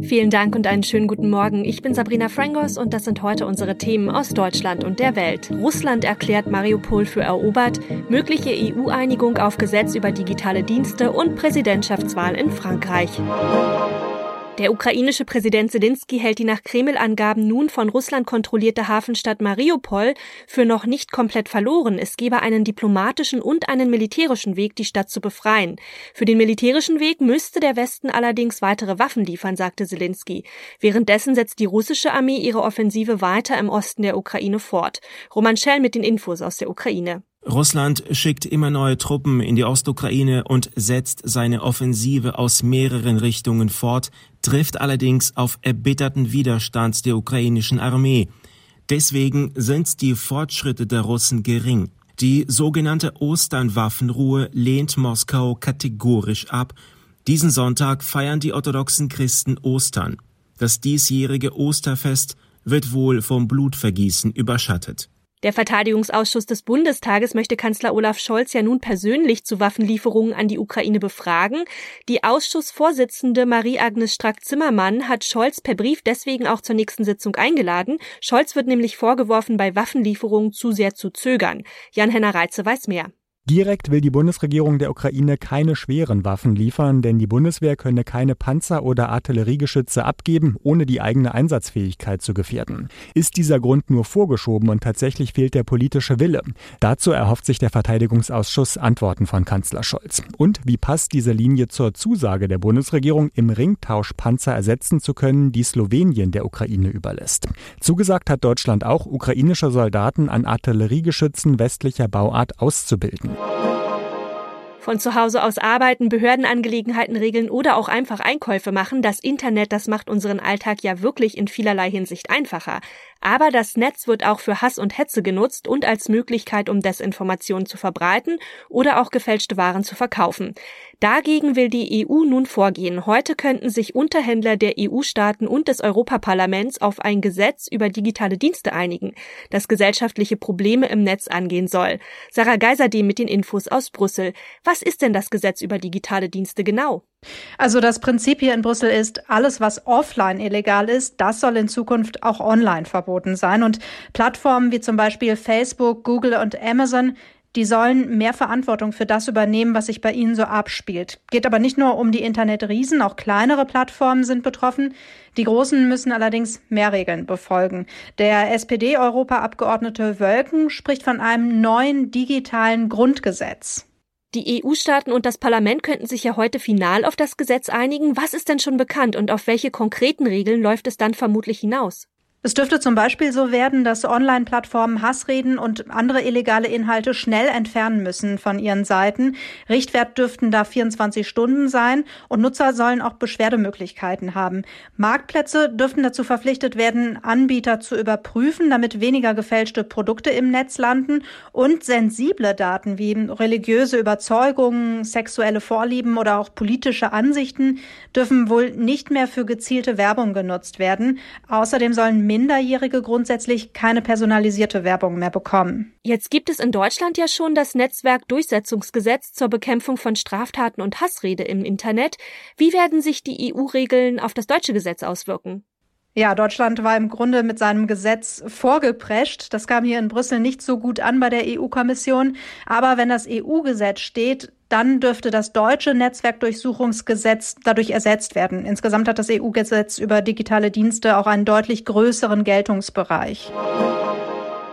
Vielen Dank und einen schönen guten Morgen. Ich bin Sabrina Frangos und das sind heute unsere Themen aus Deutschland und der Welt. Russland erklärt Mariupol für erobert, mögliche EU-Einigung auf Gesetz über digitale Dienste und Präsidentschaftswahl in Frankreich. Der ukrainische Präsident Zelensky hält die nach Kreml-Angaben nun von Russland kontrollierte Hafenstadt Mariupol für noch nicht komplett verloren. Es gebe einen diplomatischen und einen militärischen Weg, die Stadt zu befreien. Für den militärischen Weg müsste der Westen allerdings weitere Waffen liefern, sagte Zelensky. Währenddessen setzt die russische Armee ihre Offensive weiter im Osten der Ukraine fort. Roman Schell mit den Infos aus der Ukraine. Russland schickt immer neue Truppen in die Ostukraine und setzt seine Offensive aus mehreren Richtungen fort, trifft allerdings auf erbitterten Widerstand der ukrainischen Armee. Deswegen sind die Fortschritte der Russen gering. Die sogenannte Ostern-Waffenruhe lehnt Moskau kategorisch ab. Diesen Sonntag feiern die orthodoxen Christen Ostern. Das diesjährige Osterfest wird wohl vom Blutvergießen überschattet. Der Verteidigungsausschuss des Bundestages möchte Kanzler Olaf Scholz ja nun persönlich zu Waffenlieferungen an die Ukraine befragen. Die Ausschussvorsitzende Marie-Agnes Strack-Zimmermann hat Scholz per Brief deswegen auch zur nächsten Sitzung eingeladen. Scholz wird nämlich vorgeworfen, bei Waffenlieferungen zu sehr zu zögern. Jan-Henner Reitze weiß mehr. Direkt will die Bundesregierung der Ukraine keine schweren Waffen liefern, denn die Bundeswehr könne keine Panzer- oder Artilleriegeschütze abgeben, ohne die eigene Einsatzfähigkeit zu gefährden. Ist dieser Grund nur vorgeschoben und tatsächlich fehlt der politische Wille? Dazu erhofft sich der Verteidigungsausschuss Antworten von Kanzler Scholz. Und wie passt diese Linie zur Zusage der Bundesregierung, im Ringtausch Panzer ersetzen zu können, die Slowenien der Ukraine überlässt? Zugesagt hat Deutschland auch, ukrainische Soldaten an Artilleriegeschützen westlicher Bauart auszubilden. Bye. Von zu Hause aus arbeiten, Behördenangelegenheiten regeln oder auch einfach Einkäufe machen, das Internet, das macht unseren Alltag ja wirklich in vielerlei Hinsicht einfacher. Aber das Netz wird auch für Hass und Hetze genutzt und als Möglichkeit, um Desinformationen zu verbreiten oder auch gefälschte Waren zu verkaufen. Dagegen will die EU nun vorgehen. Heute könnten sich Unterhändler der EU-Staaten und des Europaparlaments auf ein Gesetz über digitale Dienste einigen, das gesellschaftliche Probleme im Netz angehen soll. Sarah Geiserdem mit den Infos aus Brüssel. Was ist denn das Gesetz über digitale Dienste genau? Also das Prinzip hier in Brüssel ist, alles, was offline illegal ist, das soll in Zukunft auch online verboten sein. Und Plattformen wie zum Beispiel Facebook, Google und Amazon, die sollen mehr Verantwortung für das übernehmen, was sich bei ihnen so abspielt. Geht aber nicht nur um die Internetriesen, auch kleinere Plattformen sind betroffen. Die großen müssen allerdings mehr Regeln befolgen. Der SPD-Europaabgeordnete Wölken spricht von einem neuen digitalen Grundgesetz. Die EU-Staaten und das Parlament könnten sich ja heute final auf das Gesetz einigen. Was ist denn schon bekannt und auf welche konkreten Regeln läuft es dann vermutlich hinaus? Es dürfte zum Beispiel so werden, dass Online-Plattformen Hassreden und andere illegale Inhalte schnell entfernen müssen von ihren Seiten. Richtwert dürften da 24 Stunden sein und Nutzer sollen auch Beschwerdemöglichkeiten haben. Marktplätze dürften dazu verpflichtet werden, Anbieter zu überprüfen, damit weniger gefälschte Produkte im Netz landen und sensible Daten wie religiöse Überzeugungen, sexuelle Vorlieben oder auch politische Ansichten dürfen wohl nicht mehr für gezielte Werbung genutzt werden. Außerdem sollen Minderjährige grundsätzlich keine personalisierte Werbung mehr bekommen. Jetzt gibt es in Deutschland ja schon das Netzwerkdurchsetzungsgesetz zur Bekämpfung von Straftaten und Hassrede im Internet. Wie werden sich die EU-Regeln auf das deutsche Gesetz auswirken? Ja, Deutschland war im Grunde mit seinem Gesetz vorgeprescht. Das kam hier in Brüssel nicht so gut an bei der EU-Kommission. Aber wenn das EU-Gesetz steht, dann dürfte das deutsche Netzwerkdurchsuchungsgesetz dadurch ersetzt werden. Insgesamt hat das EU-Gesetz über digitale Dienste auch einen deutlich größeren Geltungsbereich.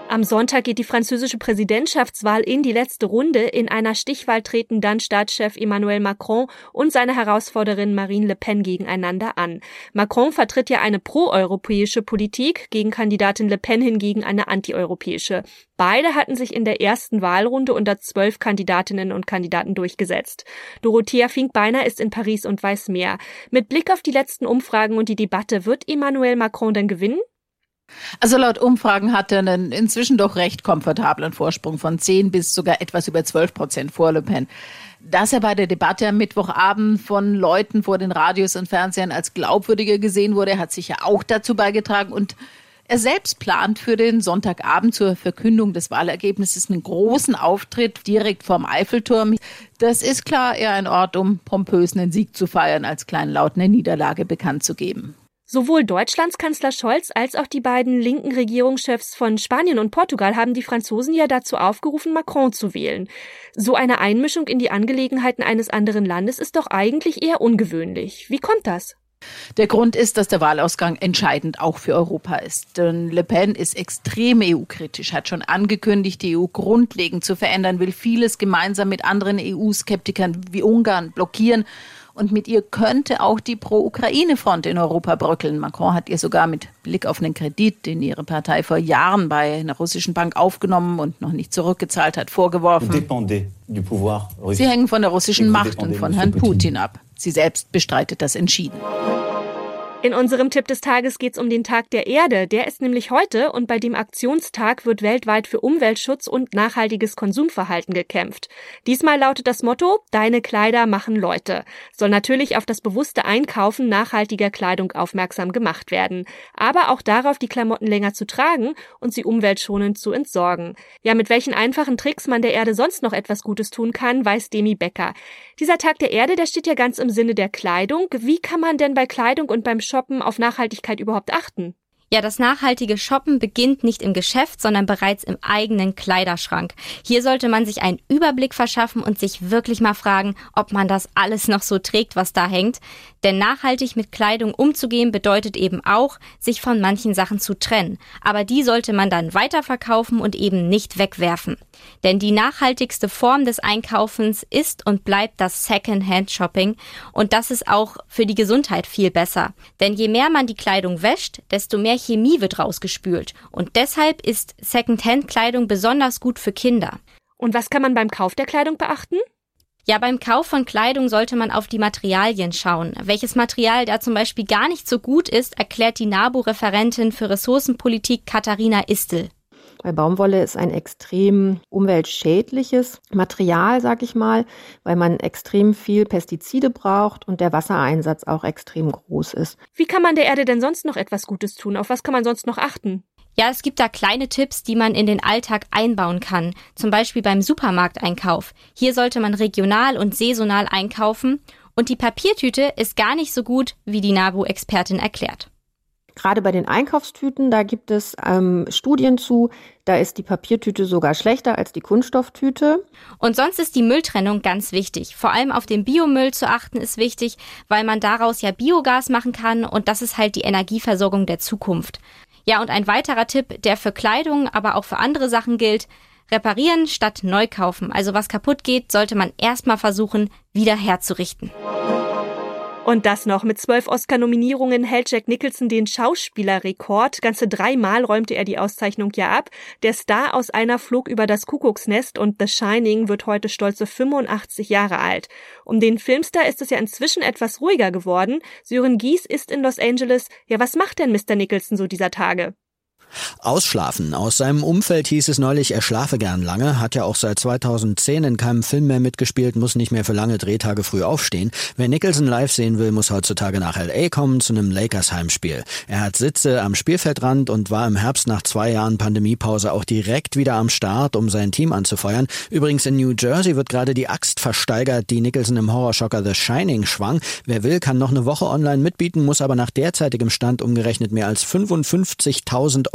Am Sonntag geht die französische Präsidentschaftswahl in die letzte Runde. In einer Stichwahl treten dann Staatschef Emmanuel Macron und seine Herausforderin Marine Le Pen gegeneinander an. Macron vertritt ja eine proeuropäische Politik, gegen Kandidatin Le Pen hingegen eine antieuropäische. Beide hatten sich in der ersten Wahlrunde unter zwölf Kandidatinnen und Kandidaten durchgesetzt. Dorothea Finkbeiner ist in Paris und weiß mehr. Mit Blick auf die letzten Umfragen und die Debatte, wird Emmanuel Macron denn gewinnen? Also laut Umfragen hat er einen inzwischen doch recht komfortablen Vorsprung von 10 bis sogar etwas über 12 Prozent vor Le Pen. Dass er bei der Debatte am Mittwochabend von Leuten vor den Radios und Fernsehern als glaubwürdiger gesehen wurde, hat sicher auch dazu beigetragen. Und Er selbst plant für den Sonntagabend zur Verkündung des Wahlergebnisses einen großen Auftritt direkt vorm Eiffelturm. Das ist klar eher ein Ort, um pompös einen Sieg zu feiern, als kleinlaut eine Niederlage bekannt zu geben. Sowohl Deutschlands Kanzler Scholz als auch die beiden linken Regierungschefs von Spanien und Portugal haben die Franzosen ja dazu aufgerufen, Macron zu wählen. So eine Einmischung in die Angelegenheiten eines anderen Landes ist doch eigentlich eher ungewöhnlich. Wie kommt das? Der Grund ist, dass der Wahlausgang entscheidend auch für Europa ist. Denn Le Pen ist extrem EU-kritisch, hat schon angekündigt, die EU grundlegend zu verändern, will vieles gemeinsam mit anderen EU-Skeptikern wie Ungarn blockieren. Und mit ihr könnte auch die Pro-Ukraine-Front in Europa bröckeln. Macron hat ihr sogar mit Blick auf einen Kredit, den ihre Partei vor Jahren bei einer russischen Bank aufgenommen und noch nicht zurückgezahlt hat, vorgeworfen. Sie hängen von der russischen Macht und von Herrn Putin ab. Sie selbst bestreitet das entschieden. In unserem Tipp des Tages geht es um den Tag der Erde. Der ist nämlich heute und bei dem Aktionstag wird weltweit für Umweltschutz und nachhaltiges Konsumverhalten gekämpft. Diesmal lautet das Motto, deine Kleider machen Leute. Soll natürlich auf das bewusste Einkaufen nachhaltiger Kleidung aufmerksam gemacht werden. Aber auch darauf, die Klamotten länger zu tragen und sie umweltschonend zu entsorgen. Ja, mit welchen einfachen Tricks man der Erde sonst noch etwas Gutes tun kann, weiß Demi Becker. Dieser Tag der Erde, der steht ja ganz im Sinne der Kleidung. Wie kann man denn bei Kleidung und beim Shoppen auf Nachhaltigkeit überhaupt achten? Ja, das nachhaltige Shoppen beginnt nicht im Geschäft, sondern bereits im eigenen Kleiderschrank. Hier sollte man sich einen Überblick verschaffen und sich wirklich mal fragen, ob man das alles noch so trägt, was da hängt. Denn nachhaltig mit Kleidung umzugehen bedeutet eben auch, sich von manchen Sachen zu trennen. Aber die sollte man dann weiterverkaufen und eben nicht wegwerfen. Denn die nachhaltigste Form des Einkaufens ist und bleibt das Second-Hand-Shopping. Und das ist auch für die Gesundheit viel besser. Denn je mehr man die Kleidung wäscht, desto mehr Chemie wird rausgespült. Und deshalb ist Second-Hand-Kleidung besonders gut für Kinder. Und was kann man beim Kauf der Kleidung beachten? Ja, beim Kauf von Kleidung sollte man auf die Materialien schauen. Welches Material da zum Beispiel gar nicht so gut ist, erklärt die NABU-Referentin für Ressourcenpolitik Katharina Istel. Weil Baumwolle ist ein extrem umweltschädliches Material, sag ich mal, weil man extrem viel Pestizide braucht und der Wassereinsatz auch extrem groß ist. Wie kann man der Erde denn sonst noch etwas Gutes tun? Auf was kann man sonst noch achten? Ja, es gibt da kleine Tipps, die man in den Alltag einbauen kann, zum Beispiel beim Supermarkteinkauf. Hier sollte man regional und saisonal einkaufen und die Papiertüte ist gar nicht so gut, wie die NABU-Expertin erklärt. Gerade bei den Einkaufstüten, da gibt es ähm, Studien zu, da ist die Papiertüte sogar schlechter als die Kunststofftüte. Und sonst ist die Mülltrennung ganz wichtig. Vor allem auf den Biomüll zu achten ist wichtig, weil man daraus ja Biogas machen kann und das ist halt die Energieversorgung der Zukunft. Ja, und ein weiterer Tipp, der für Kleidung, aber auch für andere Sachen gilt, reparieren statt neu kaufen. Also was kaputt geht, sollte man erstmal versuchen, wieder herzurichten. Und das noch. Mit zwölf Oscar-Nominierungen hält Jack Nicholson den Schauspielerrekord. Ganze dreimal räumte er die Auszeichnung ja ab. Der Star aus einer flog über das Kuckucksnest und The Shining wird heute stolze 85 Jahre alt. Um den Filmstar ist es ja inzwischen etwas ruhiger geworden. Sören Gies ist in Los Angeles. Ja, was macht denn Mr. Nicholson so dieser Tage? Ausschlafen. Aus seinem Umfeld hieß es neulich, er schlafe gern lange, hat ja auch seit 2010 in keinem Film mehr mitgespielt, muss nicht mehr für lange Drehtage früh aufstehen. Wer Nicholson live sehen will, muss heutzutage nach L.A. kommen zu einem Lakers Heimspiel. Er hat Sitze am Spielfeldrand und war im Herbst nach zwei Jahren Pandemiepause auch direkt wieder am Start, um sein Team anzufeuern. Übrigens in New Jersey wird gerade die Axt versteigert, die Nicholson im Horrorschocker The Shining schwang. Wer will, kann noch eine Woche online mitbieten, muss aber nach derzeitigem Stand umgerechnet mehr als 55.000 Euro